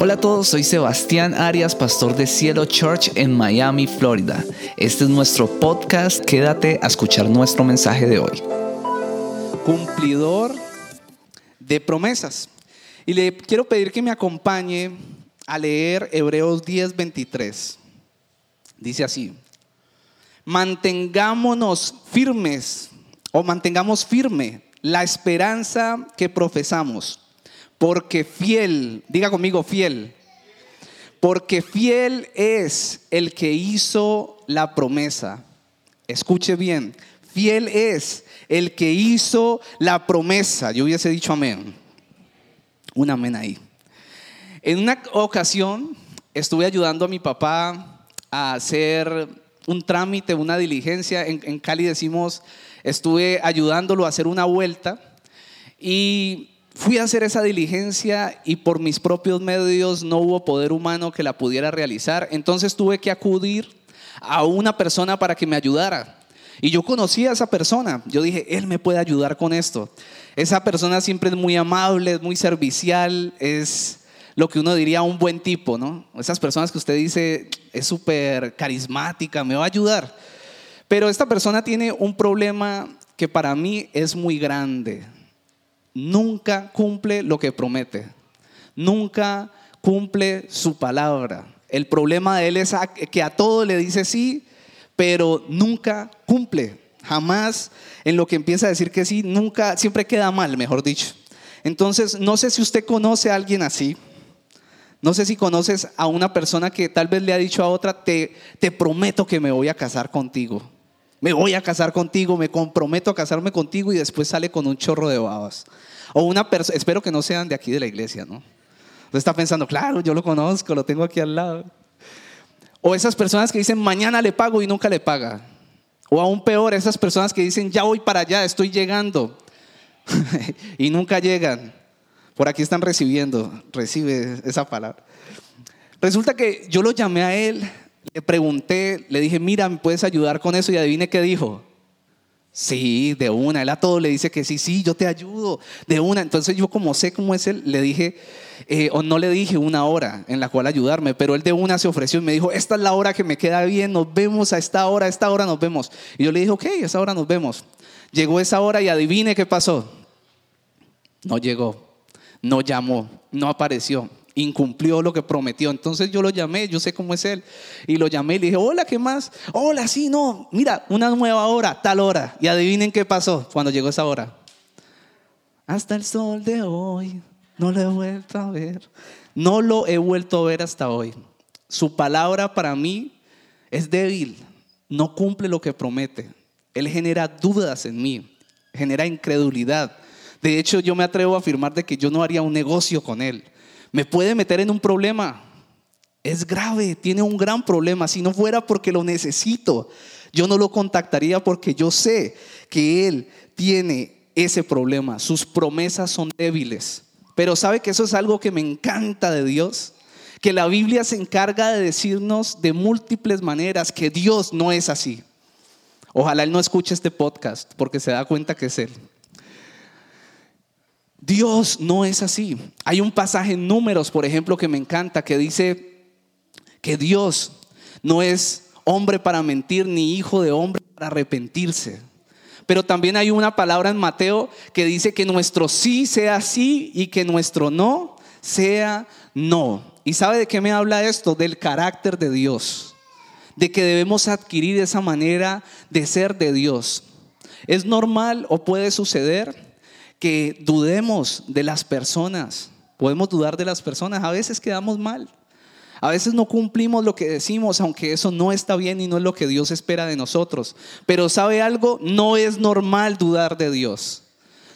Hola a todos, soy Sebastián Arias, pastor de Cielo Church en Miami, Florida. Este es nuestro podcast, quédate a escuchar nuestro mensaje de hoy. Cumplidor de promesas. Y le quiero pedir que me acompañe a leer Hebreos 10:23. Dice así, mantengámonos firmes o mantengamos firme la esperanza que profesamos, porque fiel, diga conmigo fiel, porque fiel es el que hizo la promesa. Escuche bien, fiel es el que hizo la promesa. Yo hubiese dicho amén. Un amén ahí. En una ocasión estuve ayudando a mi papá a hacer un trámite, una diligencia. En, en Cali decimos estuve ayudándolo a hacer una vuelta y fui a hacer esa diligencia y por mis propios medios no hubo poder humano que la pudiera realizar. Entonces tuve que acudir a una persona para que me ayudara. Y yo conocí a esa persona. Yo dije, él me puede ayudar con esto. Esa persona siempre es muy amable, es muy servicial, es lo que uno diría un buen tipo, ¿no? Esas personas que usted dice es súper carismática, me va a ayudar. Pero esta persona tiene un problema que para mí es muy grande. Nunca cumple lo que promete. Nunca cumple su palabra. El problema de él es que a todo le dice sí, pero nunca cumple. Jamás en lo que empieza a decir que sí, nunca, siempre queda mal, mejor dicho. Entonces, no sé si usted conoce a alguien así. No sé si conoces a una persona que tal vez le ha dicho a otra, te, te prometo que me voy a casar contigo. Me voy a casar contigo, me comprometo a casarme contigo y después sale con un chorro de babas. O una persona, espero que no sean de aquí de la iglesia, ¿no? Usted está pensando, claro, yo lo conozco, lo tengo aquí al lado. O esas personas que dicen, mañana le pago y nunca le paga. O aún peor, esas personas que dicen, ya voy para allá, estoy llegando. y nunca llegan. Por aquí están recibiendo, recibe esa palabra. Resulta que yo lo llamé a él le pregunté, le dije, mira, ¿me puedes ayudar con eso? Y adivine qué dijo. Sí, de una. Él a todo le dice que sí, sí, yo te ayudo, de una. Entonces yo como sé cómo es él, le dije, eh, o no le dije una hora en la cual ayudarme, pero él de una se ofreció y me dijo, esta es la hora que me queda bien, nos vemos a esta hora, a esta hora nos vemos. Y yo le dije, ok, a esa hora nos vemos. Llegó esa hora y adivine qué pasó. No llegó, no llamó, no apareció incumplió lo que prometió. Entonces yo lo llamé, yo sé cómo es él, y lo llamé y le dije, hola, ¿qué más? Hola, sí, no, mira, una nueva hora, tal hora. Y adivinen qué pasó cuando llegó esa hora. Hasta el sol de hoy, no lo he vuelto a ver. No lo he vuelto a ver hasta hoy. Su palabra para mí es débil, no cumple lo que promete. Él genera dudas en mí, genera incredulidad. De hecho, yo me atrevo a afirmar de que yo no haría un negocio con él me puede meter en un problema. Es grave, tiene un gran problema. Si no fuera porque lo necesito, yo no lo contactaría porque yo sé que Él tiene ese problema. Sus promesas son débiles. Pero sabe que eso es algo que me encanta de Dios. Que la Biblia se encarga de decirnos de múltiples maneras que Dios no es así. Ojalá Él no escuche este podcast porque se da cuenta que es Él. Dios no es así. Hay un pasaje en números, por ejemplo, que me encanta, que dice que Dios no es hombre para mentir, ni hijo de hombre para arrepentirse. Pero también hay una palabra en Mateo que dice que nuestro sí sea sí y que nuestro no sea no. ¿Y sabe de qué me habla esto? Del carácter de Dios. De que debemos adquirir esa manera de ser de Dios. ¿Es normal o puede suceder? Que dudemos de las personas. Podemos dudar de las personas, a veces quedamos mal. A veces no cumplimos lo que decimos, aunque eso no está bien y no es lo que Dios espera de nosotros. Pero ¿sabe algo? No es normal dudar de Dios.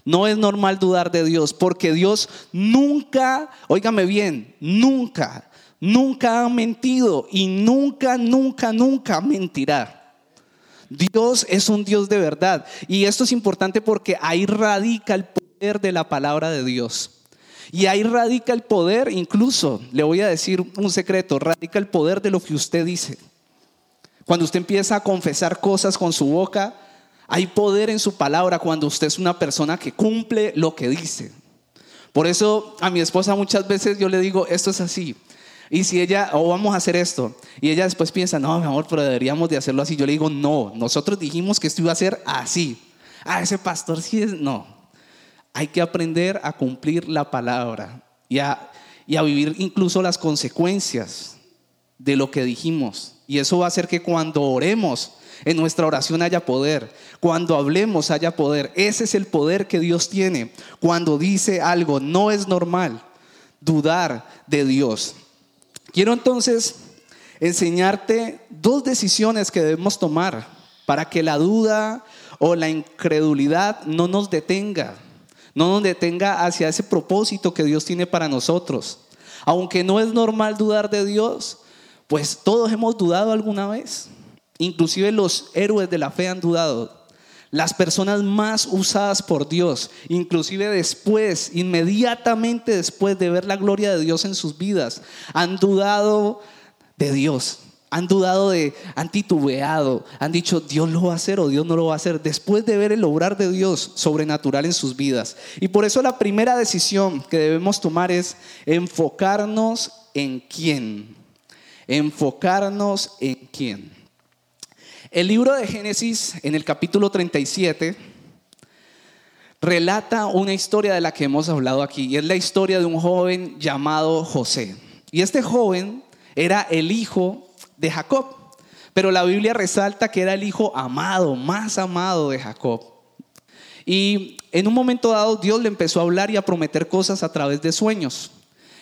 No es normal dudar de Dios, porque Dios nunca, óigame bien, nunca, nunca ha mentido y nunca, nunca, nunca mentirá. Dios es un Dios de verdad. Y esto es importante porque ahí radica el poder de la palabra de Dios. Y ahí radica el poder, incluso, le voy a decir un secreto, radica el poder de lo que usted dice. Cuando usted empieza a confesar cosas con su boca, hay poder en su palabra cuando usted es una persona que cumple lo que dice. Por eso a mi esposa muchas veces yo le digo, esto es así. Y si ella, o vamos a hacer esto, y ella después piensa, no, mi amor, pero deberíamos de hacerlo así. Yo le digo, no, nosotros dijimos que esto iba a ser así. Ah, ese pastor sí es, no. Hay que aprender a cumplir la palabra y a, y a vivir incluso las consecuencias de lo que dijimos. Y eso va a hacer que cuando oremos, en nuestra oración haya poder. Cuando hablemos haya poder. Ese es el poder que Dios tiene. Cuando dice algo, no es normal dudar de Dios. Quiero entonces enseñarte dos decisiones que debemos tomar para que la duda o la incredulidad no nos detenga, no nos detenga hacia ese propósito que Dios tiene para nosotros. Aunque no es normal dudar de Dios, pues todos hemos dudado alguna vez. Inclusive los héroes de la fe han dudado. Las personas más usadas por Dios, inclusive después, inmediatamente después de ver la gloria de Dios en sus vidas, han dudado de Dios. Han dudado de, han titubeado, han dicho, Dios lo va a hacer o Dios no lo va a hacer, después de ver el obrar de Dios sobrenatural en sus vidas. Y por eso la primera decisión que debemos tomar es enfocarnos en quién. Enfocarnos en quién. El libro de Génesis, en el capítulo 37, relata una historia de la que hemos hablado aquí, y es la historia de un joven llamado José. Y este joven era el hijo de Jacob, pero la Biblia resalta que era el hijo amado, más amado de Jacob. Y en un momento dado Dios le empezó a hablar y a prometer cosas a través de sueños.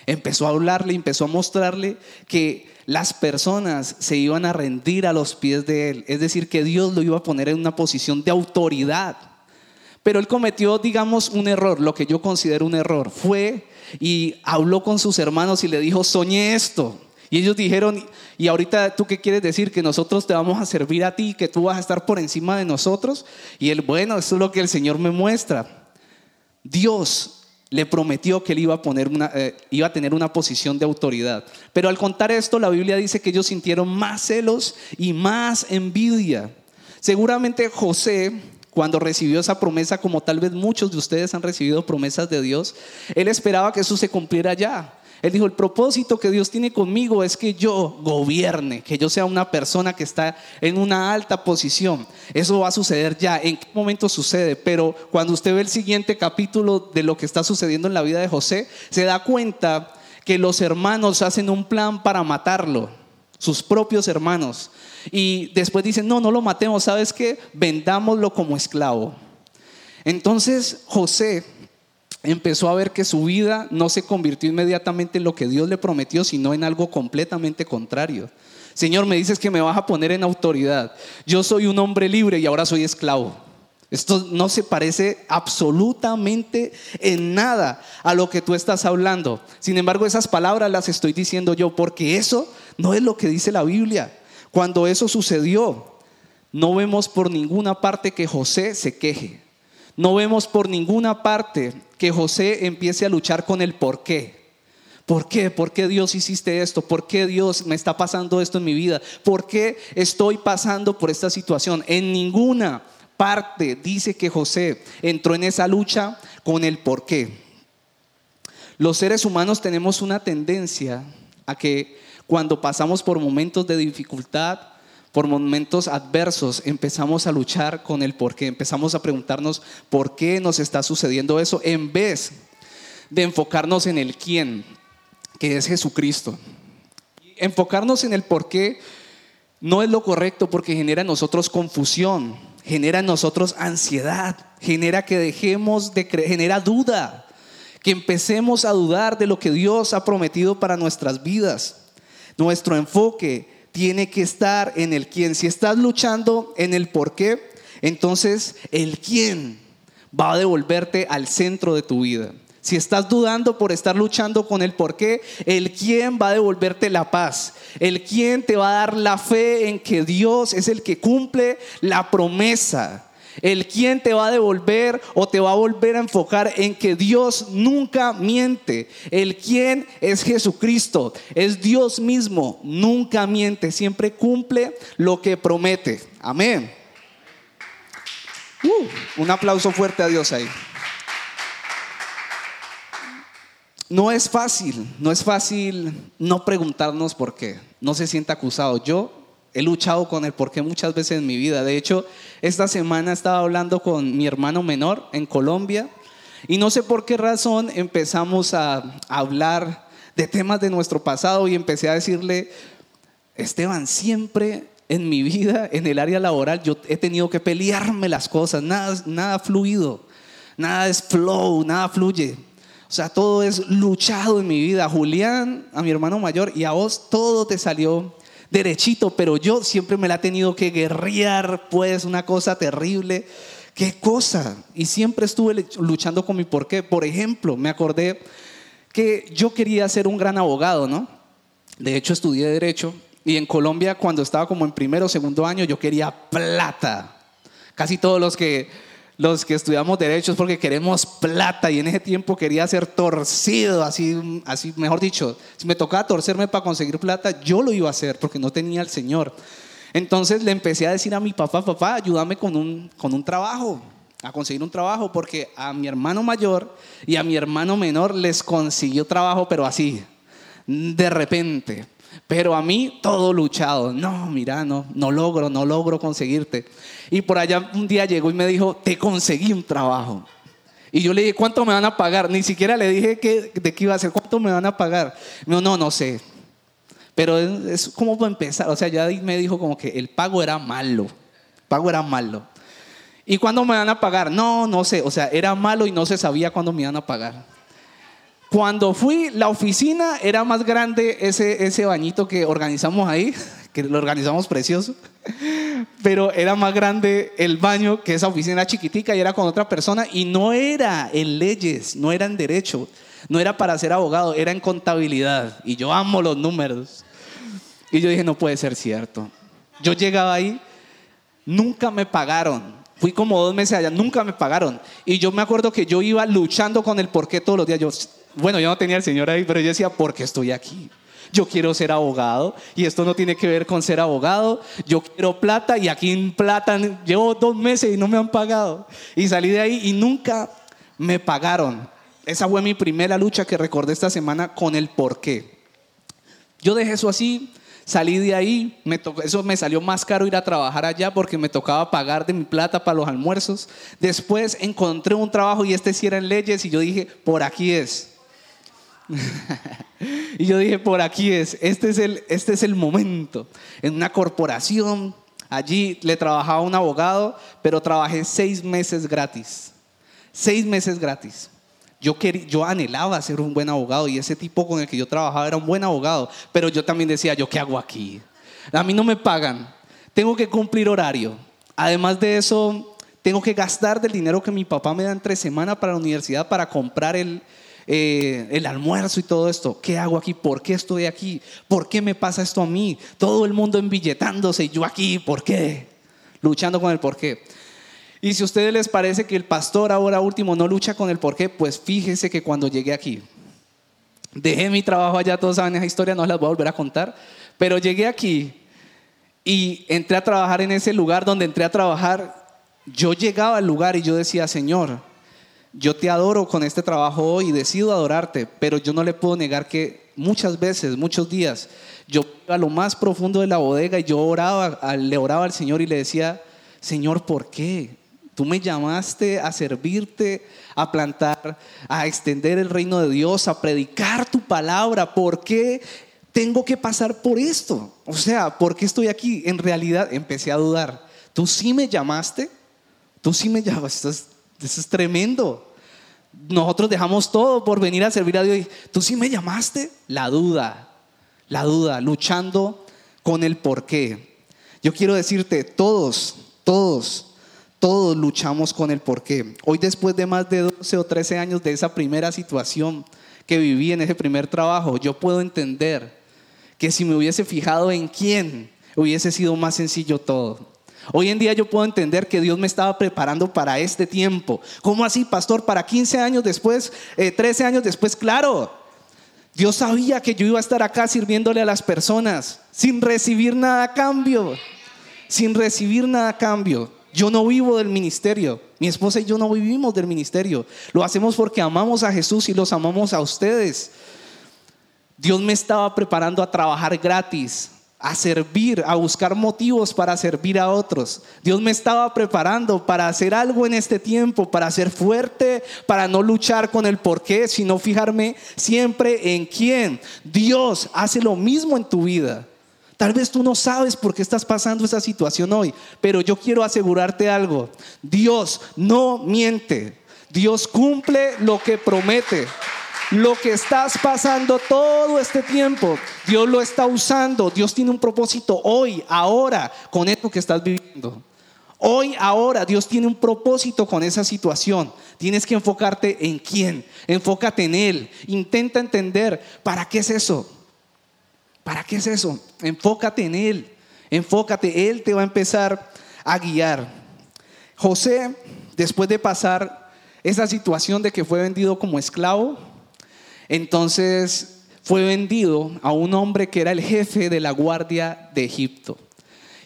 Empezó a hablarle, empezó a mostrarle que las personas se iban a rendir a los pies de él. Es decir, que Dios lo iba a poner en una posición de autoridad. Pero él cometió, digamos, un error, lo que yo considero un error. Fue y habló con sus hermanos y le dijo, soñé esto. Y ellos dijeron, y ahorita tú qué quieres decir, que nosotros te vamos a servir a ti, que tú vas a estar por encima de nosotros. Y él, bueno, eso es lo que el Señor me muestra. Dios le prometió que él iba a, eh, iba a tener una posición de autoridad. Pero al contar esto, la Biblia dice que ellos sintieron más celos y más envidia. Seguramente José, cuando recibió esa promesa, como tal vez muchos de ustedes han recibido promesas de Dios, él esperaba que eso se cumpliera ya. Él dijo, el propósito que Dios tiene conmigo es que yo gobierne, que yo sea una persona que está en una alta posición. Eso va a suceder ya. ¿En qué momento sucede? Pero cuando usted ve el siguiente capítulo de lo que está sucediendo en la vida de José, se da cuenta que los hermanos hacen un plan para matarlo, sus propios hermanos. Y después dicen, no, no lo matemos, ¿sabes qué? Vendámoslo como esclavo. Entonces José empezó a ver que su vida no se convirtió inmediatamente en lo que Dios le prometió, sino en algo completamente contrario. Señor, me dices que me vas a poner en autoridad. Yo soy un hombre libre y ahora soy esclavo. Esto no se parece absolutamente en nada a lo que tú estás hablando. Sin embargo, esas palabras las estoy diciendo yo porque eso no es lo que dice la Biblia. Cuando eso sucedió, no vemos por ninguna parte que José se queje. No vemos por ninguna parte que José empiece a luchar con el por qué. ¿Por qué? ¿Por qué Dios hiciste esto? ¿Por qué Dios me está pasando esto en mi vida? ¿Por qué estoy pasando por esta situación? En ninguna parte dice que José entró en esa lucha con el por qué. Los seres humanos tenemos una tendencia a que cuando pasamos por momentos de dificultad, por momentos adversos empezamos a luchar con el por qué, empezamos a preguntarnos por qué nos está sucediendo eso en vez de enfocarnos en el quién, que es Jesucristo. Enfocarnos en el por qué no es lo correcto porque genera en nosotros confusión, genera en nosotros ansiedad, genera que dejemos de creer, genera duda, que empecemos a dudar de lo que Dios ha prometido para nuestras vidas. Nuestro enfoque tiene que estar en el quién. Si estás luchando en el por qué, entonces el quién va a devolverte al centro de tu vida. Si estás dudando por estar luchando con el por qué, el quién va a devolverte la paz. El quién te va a dar la fe en que Dios es el que cumple la promesa. El quien te va a devolver o te va a volver a enfocar en que Dios nunca miente. El quien es Jesucristo, es Dios mismo, nunca miente, siempre cumple lo que promete. Amén. Uh, un aplauso fuerte a Dios ahí. No es fácil, no es fácil no preguntarnos por qué. No se sienta acusado. Yo he luchado con el por qué muchas veces en mi vida. De hecho, esta semana estaba hablando con mi hermano menor en Colombia y no sé por qué razón empezamos a hablar de temas de nuestro pasado y empecé a decirle, Esteban, siempre en mi vida, en el área laboral, yo he tenido que pelearme las cosas, nada, nada fluido, nada es flow, nada fluye. O sea, todo es luchado en mi vida. Julián, a mi hermano mayor, y a vos todo te salió derechito, pero yo siempre me la he tenido que guerrear, pues, una cosa terrible. ¿Qué cosa? Y siempre estuve luchando con mi porqué. Por ejemplo, me acordé que yo quería ser un gran abogado, ¿no? De hecho, estudié Derecho y en Colombia, cuando estaba como en primero o segundo año, yo quería plata. Casi todos los que los que estudiamos derechos porque queremos plata y en ese tiempo quería ser torcido, así, así mejor dicho, si me tocaba torcerme para conseguir plata, yo lo iba a hacer porque no tenía al Señor. Entonces le empecé a decir a mi papá, papá, ayúdame con un, con un trabajo, a conseguir un trabajo, porque a mi hermano mayor y a mi hermano menor les consiguió trabajo, pero así, de repente. Pero a mí todo luchado. No, mira, no, no logro, no logro conseguirte. Y por allá un día llegó y me dijo, te conseguí un trabajo. Y yo le dije, ¿cuánto me van a pagar? Ni siquiera le dije que, de qué iba a ser, ¿cuánto me van a pagar? Dijo, no, no sé. Pero es, como para empezar. O sea, ya me dijo como que el pago era malo. El pago era malo. ¿Y cuándo me van a pagar? No, no sé. O sea, era malo y no se sabía cuándo me iban a pagar. Cuando fui, la oficina era más grande ese, ese bañito que organizamos ahí, que lo organizamos precioso, pero era más grande el baño que esa oficina chiquitica y era con otra persona y no era en leyes, no era en derecho, no era para ser abogado, era en contabilidad y yo amo los números. Y yo dije, no puede ser cierto. Yo llegaba ahí, nunca me pagaron, Fui como dos meses allá, nunca me pagaron. Y yo me acuerdo que yo iba luchando con el por qué todos los días. Yo, bueno, yo no tenía al Señor ahí, pero yo decía, ¿por qué estoy aquí? Yo quiero ser abogado y esto no tiene que ver con ser abogado. Yo quiero plata y aquí en plata llevo dos meses y no me han pagado. Y salí de ahí y nunca me pagaron. Esa fue mi primera lucha que recordé esta semana con el por qué. Yo dejé eso así, Salí de ahí, eso me salió más caro ir a trabajar allá porque me tocaba pagar de mi plata para los almuerzos. Después encontré un trabajo y este sí era en leyes y yo dije, por aquí es. y yo dije, por aquí es, este es, el, este es el momento. En una corporación, allí le trabajaba un abogado, pero trabajé seis meses gratis. Seis meses gratis. Yo, quería, yo anhelaba ser un buen abogado y ese tipo con el que yo trabajaba era un buen abogado, pero yo también decía, ¿yo qué hago aquí? A mí no me pagan, tengo que cumplir horario. Además de eso, tengo que gastar del dinero que mi papá me da entre semana para la universidad para comprar el, eh, el almuerzo y todo esto. ¿Qué hago aquí? ¿Por qué estoy aquí? ¿Por qué me pasa esto a mí? Todo el mundo embilletándose y yo aquí, ¿por qué? Luchando con el por qué. Y si a ustedes les parece que el pastor ahora último no lucha con el por qué, pues fíjense que cuando llegué aquí, dejé mi trabajo allá, todos saben esa historia, no las voy a volver a contar, pero llegué aquí y entré a trabajar en ese lugar donde entré a trabajar. Yo llegaba al lugar y yo decía, Señor, yo te adoro con este trabajo hoy y decido adorarte, pero yo no le puedo negar que muchas veces, muchos días, yo iba a lo más profundo de la bodega y yo oraba, le oraba al Señor y le decía, Señor, ¿por qué? Tú me llamaste a servirte, a plantar, a extender el reino de Dios, a predicar tu palabra. ¿Por qué tengo que pasar por esto? O sea, ¿por qué estoy aquí? En realidad empecé a dudar. ¿Tú sí me llamaste? ¿Tú sí me llamaste? Eso es, tremendo. Nosotros dejamos todo por venir a servir a Dios. ¿Tú sí me llamaste? La duda, la duda, luchando con el por qué. Yo quiero decirte, todos, todos todos luchamos con el porqué. Hoy después de más de 12 o 13 años de esa primera situación que viví en ese primer trabajo, yo puedo entender que si me hubiese fijado en quién, hubiese sido más sencillo todo. Hoy en día yo puedo entender que Dios me estaba preparando para este tiempo. ¿Cómo así, pastor? Para 15 años después, 13 eh, años después, claro. Dios sabía que yo iba a estar acá sirviéndole a las personas sin recibir nada a cambio. Sin recibir nada a cambio. Yo no vivo del ministerio. Mi esposa y yo no vivimos del ministerio. Lo hacemos porque amamos a Jesús y los amamos a ustedes. Dios me estaba preparando a trabajar gratis, a servir, a buscar motivos para servir a otros. Dios me estaba preparando para hacer algo en este tiempo, para ser fuerte, para no luchar con el por qué, sino fijarme siempre en quién. Dios hace lo mismo en tu vida. Tal vez tú no sabes por qué estás pasando esa situación hoy, pero yo quiero asegurarte algo. Dios no miente. Dios cumple lo que promete. Lo que estás pasando todo este tiempo, Dios lo está usando. Dios tiene un propósito hoy, ahora, con esto que estás viviendo. Hoy, ahora, Dios tiene un propósito con esa situación. Tienes que enfocarte en quién. Enfócate en Él. Intenta entender para qué es eso. ¿Para qué es eso? Enfócate en Él. Enfócate. Él te va a empezar a guiar. José, después de pasar esa situación de que fue vendido como esclavo, entonces fue vendido a un hombre que era el jefe de la guardia de Egipto.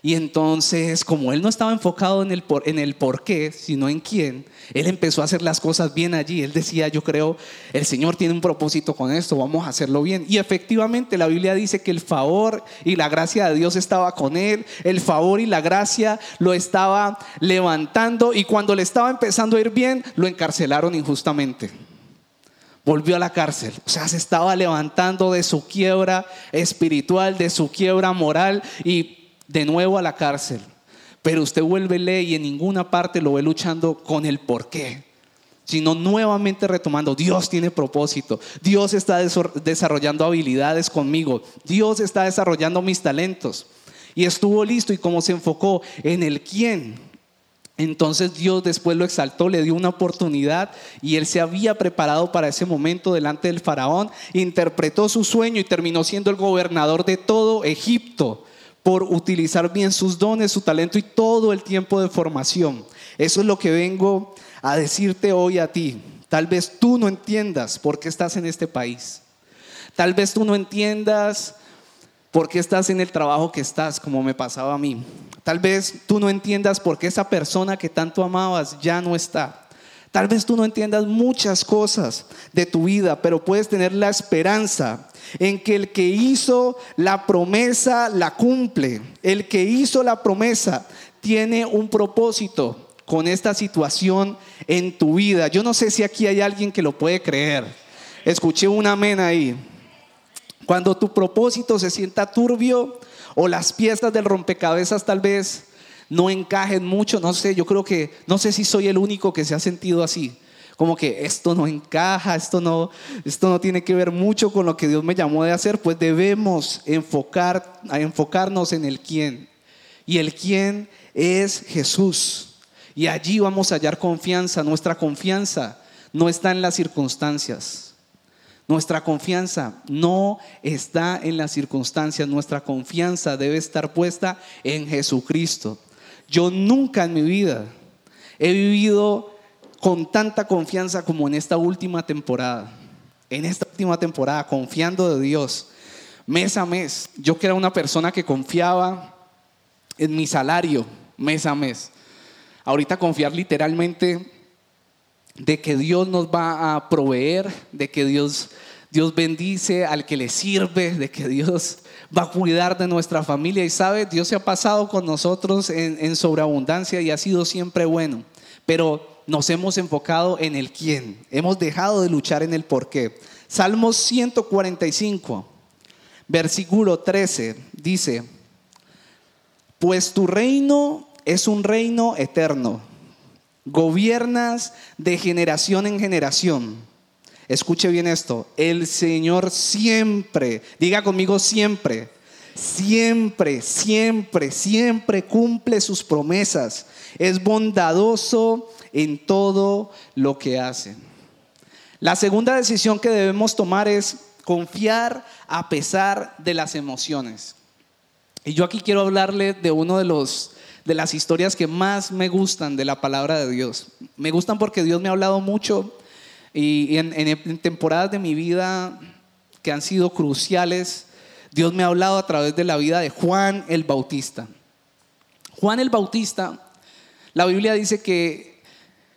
Y entonces, como él no estaba enfocado en el, por, en el por qué, sino en quién, él empezó a hacer las cosas bien allí. Él decía, yo creo, el Señor tiene un propósito con esto, vamos a hacerlo bien. Y efectivamente la Biblia dice que el favor y la gracia de Dios estaba con él, el favor y la gracia lo estaba levantando y cuando le estaba empezando a ir bien, lo encarcelaron injustamente volvió a la cárcel. O sea, se estaba levantando de su quiebra espiritual, de su quiebra moral y de nuevo a la cárcel. Pero usted vuelve y en ninguna parte lo ve luchando con el por qué, sino nuevamente retomando, Dios tiene propósito, Dios está desarrollando habilidades conmigo, Dios está desarrollando mis talentos. Y estuvo listo y como se enfocó en el quién, entonces Dios después lo exaltó, le dio una oportunidad y él se había preparado para ese momento delante del faraón, interpretó su sueño y terminó siendo el gobernador de todo Egipto por utilizar bien sus dones, su talento y todo el tiempo de formación. Eso es lo que vengo a decirte hoy a ti. Tal vez tú no entiendas por qué estás en este país. Tal vez tú no entiendas por qué estás en el trabajo que estás, como me pasaba a mí. Tal vez tú no entiendas por qué esa persona que tanto amabas ya no está. Tal vez tú no entiendas muchas cosas de tu vida, pero puedes tener la esperanza en que el que hizo la promesa la cumple. El que hizo la promesa tiene un propósito con esta situación en tu vida. Yo no sé si aquí hay alguien que lo puede creer. Escuché un amén ahí. Cuando tu propósito se sienta turbio, o las piezas del rompecabezas tal vez no encajen mucho, no sé, yo creo que, no sé si soy el único que se ha sentido así, como que esto no encaja, esto no, esto no tiene que ver mucho con lo que Dios me llamó de hacer, pues debemos enfocar, enfocarnos en el quién. Y el quién es Jesús. Y allí vamos a hallar confianza. Nuestra confianza no está en las circunstancias. Nuestra confianza no está en las circunstancias, nuestra confianza debe estar puesta en Jesucristo. Yo nunca en mi vida he vivido con tanta confianza como en esta última temporada. En esta última temporada, confiando de Dios, mes a mes. Yo que era una persona que confiaba en mi salario mes a mes. Ahorita confiar literalmente de que Dios nos va a proveer, de que Dios, Dios bendice al que le sirve, de que Dios va a cuidar de nuestra familia. Y sabe, Dios se ha pasado con nosotros en, en sobreabundancia y ha sido siempre bueno. Pero nos hemos enfocado en el quién. Hemos dejado de luchar en el por qué. Salmos 145, versículo 13, dice, pues tu reino es un reino eterno Gobiernas de generación en generación. Escuche bien esto. El Señor siempre, diga conmigo siempre, siempre, siempre, siempre cumple sus promesas. Es bondadoso en todo lo que hace. La segunda decisión que debemos tomar es confiar a pesar de las emociones. Y yo aquí quiero hablarle de uno de los de las historias que más me gustan de la palabra de Dios. Me gustan porque Dios me ha hablado mucho y en, temporadas de mi vida que han sido cruciales, Dios me ha hablado a través de la vida de Juan el Bautista. Juan el Bautista, La Biblia dice que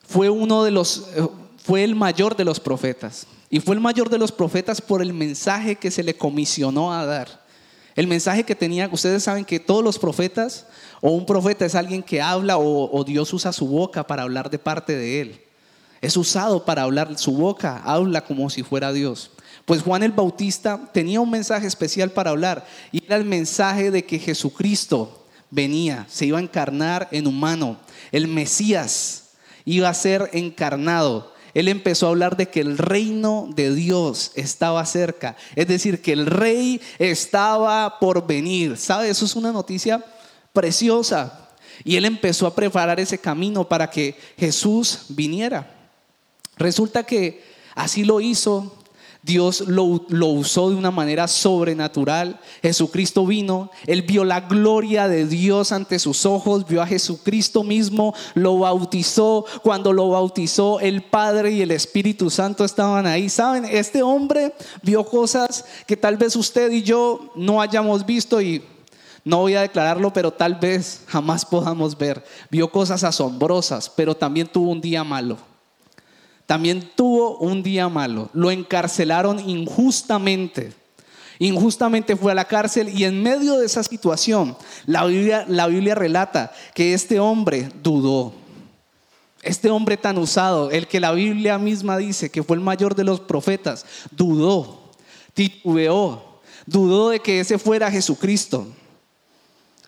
fue uno de los, eh, fue el mayor de los profetas. Y fue el mayor de los profetas por el mensaje que se le comisionó a dar. El mensaje que tenía, ustedes saben que todos los profetas, o un profeta es alguien que habla o, Dios usa su boca para hablar de parte de él. Es usado para hablar, su boca habla como si fuera Dios. Pues Juan el Bautista tenía un mensaje especial para hablar y era el mensaje de que Jesucristo venía, se iba a encarnar en humano, el Mesías iba a ser encarnado. Él empezó a hablar de que el reino de Dios estaba cerca, es decir, que el rey estaba por venir. ¿Sabe? Eso es una noticia preciosa. Y él empezó a preparar ese camino para que Jesús viniera. Resulta que así lo hizo Dios lo, usó de una manera sobrenatural. Jesucristo vino, Él vio la gloria de Dios ante sus ojos, vio a Jesucristo mismo, lo bautizó. Cuando lo bautizó, el Padre y el Espíritu Santo estaban ahí. Saben, este hombre vio cosas que tal vez usted y yo no hayamos visto y no voy a declararlo, pero tal vez jamás podamos ver. Vio cosas asombrosas, pero también tuvo un día malo también tuvo un día malo. Lo encarcelaron injustamente. Injustamente fue a la cárcel y en medio de esa situación, la Biblia, la Biblia relata que este hombre dudó. Este hombre tan usado, el que la Biblia misma dice que fue el mayor de los profetas, dudó, titubeó, dudó de que ese fuera Jesucristo.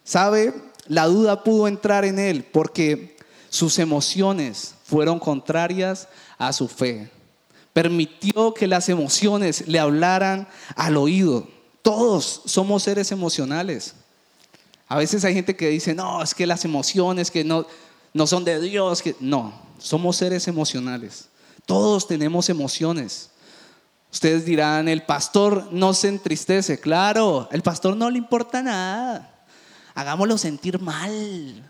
¿Sabe? La duda pudo entrar en él porque sus emociones fueron contrarias a su fe. Permitió que las emociones le hablaran al oído. Todos somos seres emocionales. A veces hay gente que dice, no, es que las emociones que no, no son de Dios. Que... No, somos seres emocionales. Todos tenemos emociones. Ustedes dirán, el pastor no se entristece. Claro, el pastor no le importa nada. Hagámoslo sentir mal.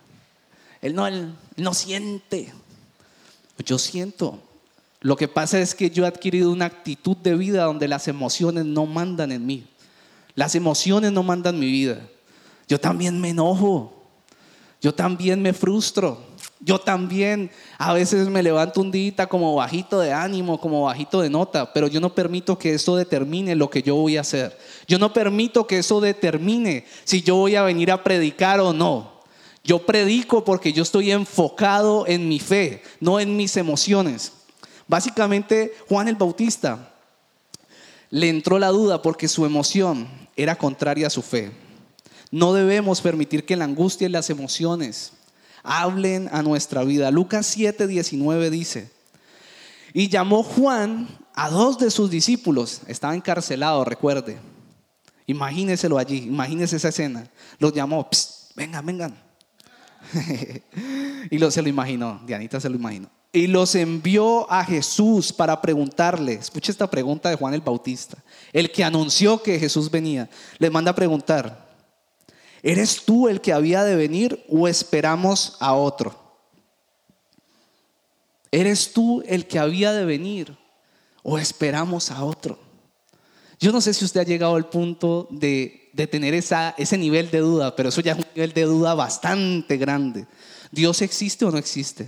Él no, él no siente. Yo siento. Lo que pasa es que yo he adquirido una actitud de vida donde las emociones no mandan en mí. Las emociones no mandan mi vida. Yo también me enojo. Yo también me frustro. Yo también a veces me levanto un día como bajito de ánimo, como bajito de nota, pero yo no permito que eso determine lo que yo voy a hacer. Yo no permito que eso determine si yo voy a venir a predicar o no. Yo predico porque yo estoy enfocado en mi fe, no en mis emociones. Básicamente, Juan el Bautista le entró la duda porque su emoción era contraria a su fe. No debemos permitir que la angustia y las emociones hablen a nuestra vida. Lucas 7, 19 dice, y llamó Juan a dos de sus discípulos, estaba encarcelado, recuerde. Imagíneselo allí, imagínese esa escena. Los llamó, vengan, vengan. y se lo imaginó, Dianita se lo imaginó y los envió a Jesús para preguntarle, escucha esta pregunta de Juan el Bautista, el que anunció que Jesús venía, le manda a preguntar, ¿eres tú el que había de venir o esperamos a otro? ¿Eres tú el que había de venir o esperamos a otro? Yo no sé si usted ha llegado al punto de, de tener esa, ese nivel de duda, pero eso ya es un nivel de duda bastante grande. ¿Dios existe o no existe?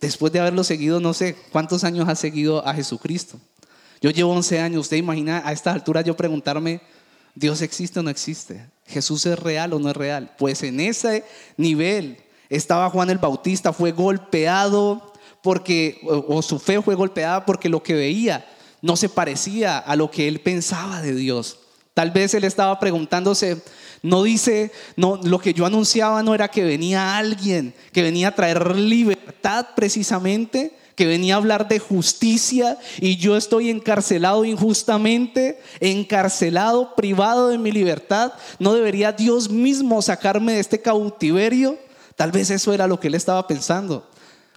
Después de haberlo seguido, no sé cuántos años ha seguido a Jesucristo. Yo llevo 11 años, usted imagina a esta altura yo preguntarme, ¿Dios existe o no existe? ¿Jesús es real o no es real? Pues en ese nivel estaba Juan el Bautista, fue golpeado porque, o, su fe fue golpeada porque lo que veía no se parecía a lo que él pensaba de Dios. Tal vez él estaba preguntándose, no dice, no, lo que yo anunciaba no era que venía alguien, que venía a traer libertad precisamente, que venía a hablar de justicia y yo estoy encarcelado injustamente, encarcelado, privado de mi libertad. ¿No debería Dios mismo sacarme de este cautiverio? Tal vez eso era lo que él estaba pensando.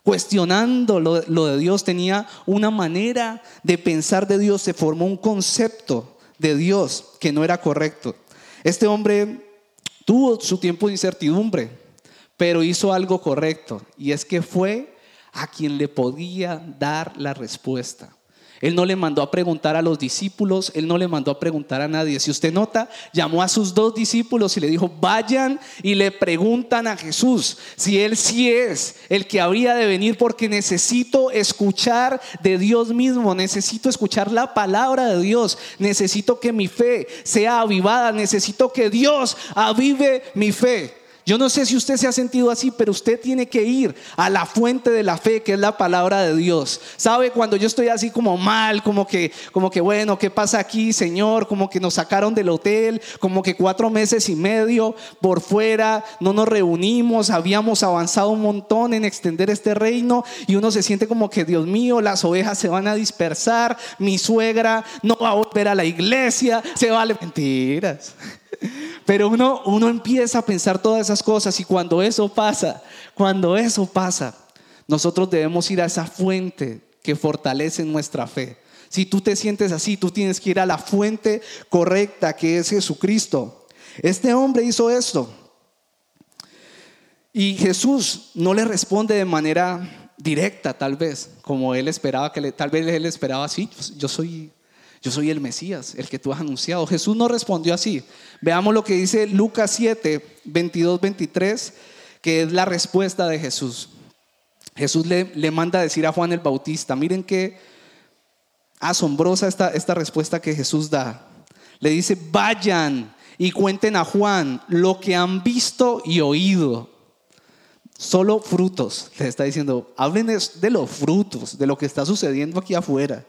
Cuestionando lo, lo de Dios, tenía una manera de pensar de Dios, se formó un concepto de Dios que no era correcto. Este hombre tuvo su tiempo de incertidumbre, pero hizo algo correcto y es que fue a quien le podía dar la respuesta. Él no le mandó a preguntar a los discípulos, Él no le mandó a preguntar a nadie. Si usted nota, llamó a sus dos discípulos y le dijo, vayan y le preguntan a Jesús si Él sí es el que habría de venir porque necesito escuchar de Dios mismo, necesito escuchar la palabra de Dios, necesito que mi fe sea avivada, necesito que Dios avive mi fe. Yo no sé si usted se ha sentido así, pero usted tiene que ir a la fuente de la fe, que es la palabra de Dios. ¿Sabe? Cuando yo estoy así como mal, como que, como que bueno, ¿qué pasa aquí, Señor? Como que nos sacaron del hotel, como que cuatro meses y medio por fuera, no nos reunimos, habíamos avanzado un montón en extender este reino y uno se siente como que, Dios mío, las ovejas se van a dispersar, mi suegra no va a volver a la iglesia, se vale mentiras. Pero uno, uno empieza a pensar todas esas cosas y cuando eso pasa, cuando eso pasa, nosotros debemos ir a esa fuente que fortalece nuestra fe. Si tú te sientes así, tú tienes que ir a la fuente correcta que es Jesucristo. Este hombre hizo esto. Y Jesús no le responde de manera directa, tal vez, como él esperaba que le, tal vez él esperaba así, pues, yo soy yo soy el Mesías, el que tú has anunciado. Jesús no respondió así. Veamos lo que dice Lucas 7, 22, 23, que es la respuesta de Jesús. Jesús le, le manda a decir a Juan el Bautista, miren qué asombrosa esta, esta respuesta que Jesús da. Le dice, vayan y cuenten a Juan lo que han visto y oído. Solo frutos, le está diciendo, hablen de los frutos, de lo que está sucediendo aquí afuera.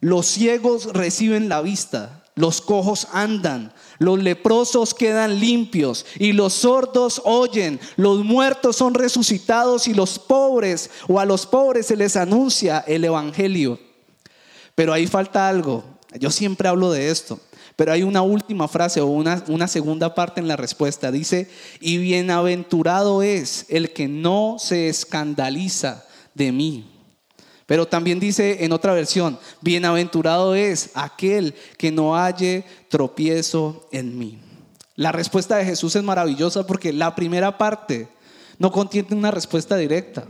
Los ciegos reciben la vista, los cojos andan, los leprosos quedan limpios y los sordos oyen, los muertos son resucitados y los pobres o a los pobres se les anuncia el Evangelio. Pero ahí falta algo, yo siempre hablo de esto, pero hay una última frase o una, una segunda parte en la respuesta. Dice, y bienaventurado es el que no se escandaliza de mí. Pero también dice en otra versión, bienaventurado es aquel que no halle tropiezo en mí. La respuesta de Jesús es maravillosa porque la primera parte no contiene una respuesta directa,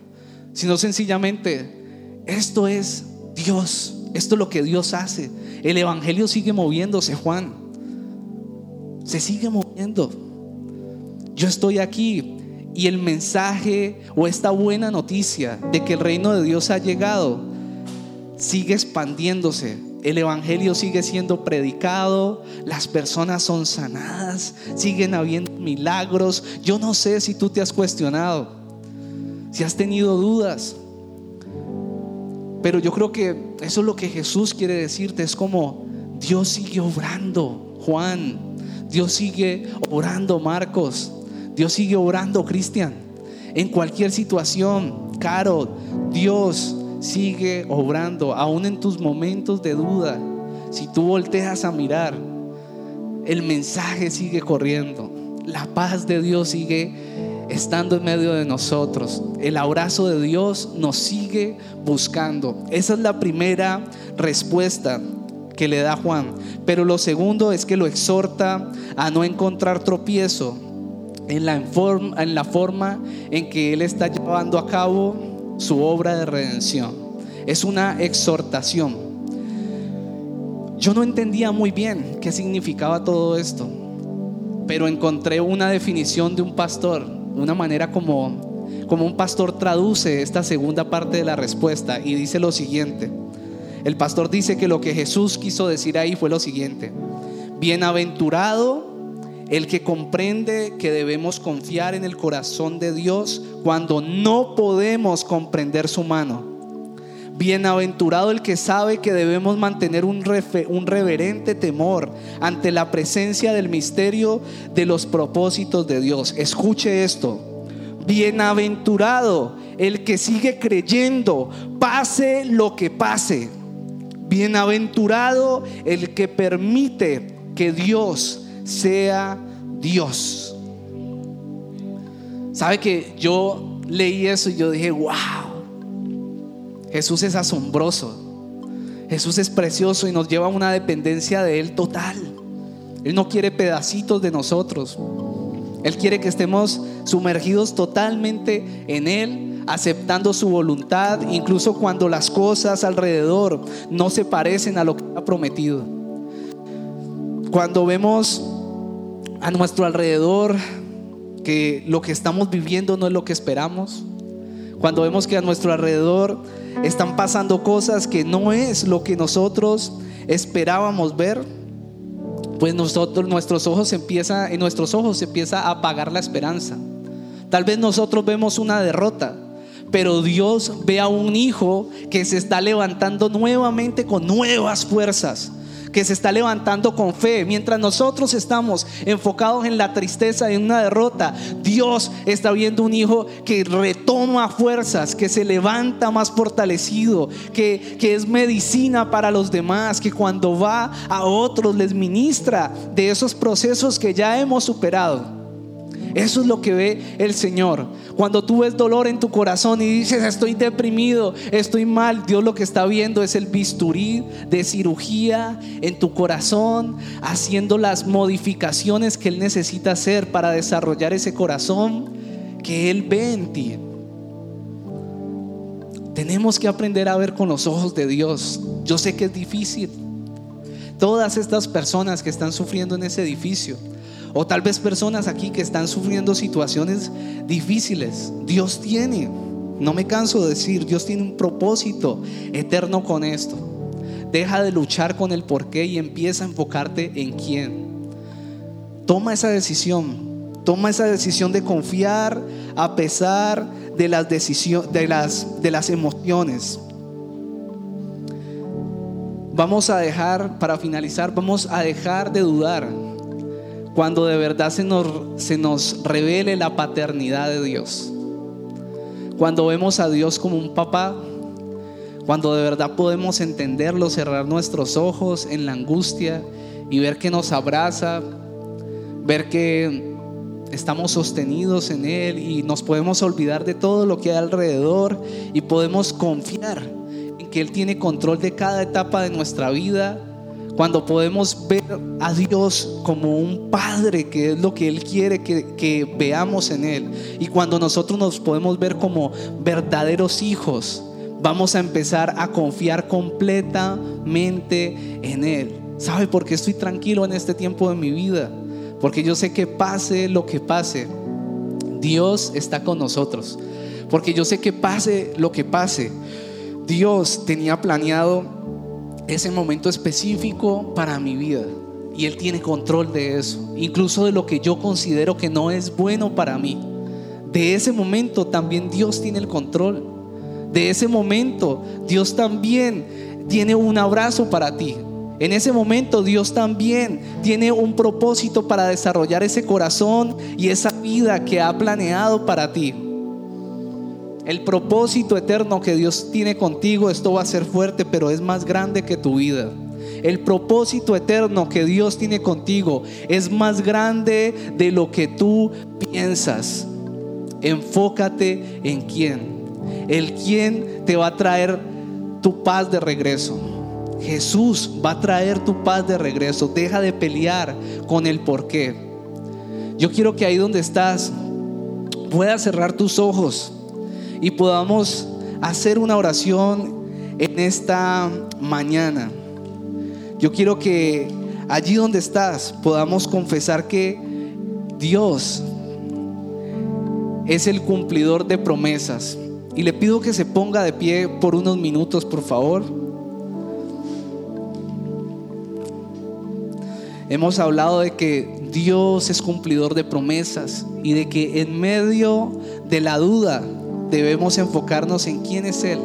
sino sencillamente, esto es Dios, esto es lo que Dios hace. El Evangelio sigue moviéndose, Juan. Se sigue moviendo. Yo estoy aquí y el mensaje o esta buena noticia de que el reino de Dios ha llegado sigue expandiéndose. El Evangelio sigue siendo predicado, las personas son sanadas, siguen habiendo milagros. Yo no sé si tú te has cuestionado, si has tenido dudas, pero yo creo que eso es lo que Jesús quiere decirte, es como Dios sigue obrando, Juan, Dios sigue obrando, Marcos. Dios sigue orando, Cristian. En cualquier situación, Caro, Dios sigue obrando, aún en tus momentos de duda. Si tú volteas a mirar, el mensaje sigue corriendo. La paz de Dios sigue estando en medio de nosotros. El abrazo de Dios nos sigue buscando. Esa es la primera respuesta que le da Juan. Pero lo segundo es que lo exhorta a no encontrar tropiezo en la, forma, en la forma en que Él está llevando a cabo su obra de redención. Es una exhortación. Yo no entendía muy bien qué significaba todo esto, pero encontré una definición de un pastor, una manera como, como un pastor traduce esta segunda parte de la respuesta y dice lo siguiente. El pastor dice que lo que Jesús quiso decir ahí fue lo siguiente. Bienaventurado el que comprende que debemos confiar en el corazón de Dios cuando no podemos comprender su mano. Bienaventurado el que sabe que debemos mantener un, un, reverente temor ante la presencia del misterio de los propósitos de Dios. Escuche esto. Bienaventurado el que sigue creyendo, pase lo que pase. Bienaventurado el que permite que Dios sea Dios. ¿Sabe que yo leí eso y yo dije, wow, Jesús es asombroso, Jesús es precioso y nos lleva a una dependencia de Él total. Él no quiere pedacitos de nosotros. Él quiere que estemos sumergidos totalmente en Él aceptando su voluntad, incluso cuando las cosas alrededor no se parecen a lo que ha prometido. Cuando vemos a nuestro alrededor que lo que estamos viviendo no es lo que esperamos, cuando vemos que a nuestro alrededor están pasando cosas que no es lo que nosotros esperábamos ver, pues nosotros nuestros ojos empieza en nuestros ojos se empieza a apagar la esperanza. Tal vez nosotros vemos una derrota, pero Dios ve a un hijo que se está levantando nuevamente con nuevas fuerzas que se está levantando con fe. Mientras nosotros estamos enfocados en la tristeza, en una derrota, Dios está viendo un hijo que retoma fuerzas, que se levanta más fortalecido, que, que es medicina para los demás, que cuando va a otros les ministra de esos procesos que ya hemos superado. Eso es lo que ve el Señor. Cuando tú ves dolor en tu corazón y dices, estoy deprimido, estoy mal, Dios lo que está viendo es el bisturí de cirugía en tu corazón, haciendo las modificaciones que Él necesita hacer para desarrollar ese corazón que Él ve en ti. Tenemos que aprender a ver con los ojos de Dios. Yo sé que es difícil. Todas estas personas que están sufriendo en ese edificio, o tal vez personas aquí que están sufriendo situaciones difíciles. Dios tiene, no me canso de decir, Dios tiene un propósito eterno con esto. Deja de luchar con el por qué y empieza a enfocarte en quién. Toma esa decisión. Toma esa decisión de confiar a pesar de las, de las, de las emociones. Vamos a dejar, para finalizar, vamos a dejar de dudar cuando de verdad se nos, se nos revele la paternidad de Dios. Cuando vemos a Dios como un papá, cuando de verdad podemos entenderlo, cerrar nuestros ojos en la angustia y ver que nos abraza, ver que estamos sostenidos en Él y nos podemos olvidar de todo lo que hay alrededor y podemos confiar en que Él tiene control de cada etapa de nuestra vida cuando podemos ver a Dios como un Padre, que es lo que Él quiere que, veamos en Él, y cuando nosotros nos podemos ver como verdaderos hijos, vamos a empezar a confiar completamente en Él. ¿Sabe por qué estoy tranquilo en este tiempo de mi vida? Porque yo sé que pase lo que pase, Dios está con nosotros. Porque yo sé que pase lo que pase, Dios tenía planeado ese momento específico para mi vida. Y Él tiene control de eso, incluso de lo que yo considero que no es bueno para mí. De ese momento también Dios tiene el control. De ese momento Dios también tiene un abrazo para ti. En ese momento Dios también tiene un propósito para desarrollar ese corazón y esa vida que ha planeado para ti. El propósito eterno que Dios tiene contigo, esto va a ser fuerte, pero es más grande que tu vida. El propósito eterno que Dios tiene contigo es más grande de lo que tú piensas. Enfócate en quién. El quién te va a traer tu paz de regreso. Jesús va a traer tu paz de regreso. Deja de pelear con el por qué. Yo quiero que ahí donde estás puedas cerrar tus ojos y podamos hacer una oración en esta mañana. Yo quiero que allí donde estás podamos confesar que Dios es el cumplidor de promesas. Y le pido que se ponga de pie por unos minutos, por favor. Hemos hablado de que Dios es cumplidor de promesas y de que en medio de la duda, debemos enfocarnos en quién es Él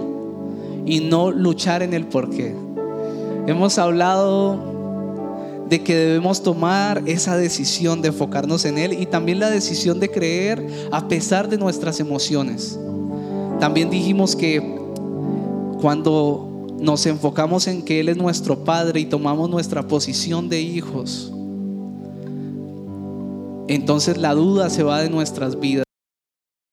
y no luchar en el por qué. Hemos hablado de que debemos tomar esa decisión de enfocarnos en Él y también la decisión de creer a pesar de nuestras emociones. También dijimos que cuando nos enfocamos en que Él es nuestro Padre y tomamos nuestra posición de hijos, entonces la duda se va de nuestras vidas.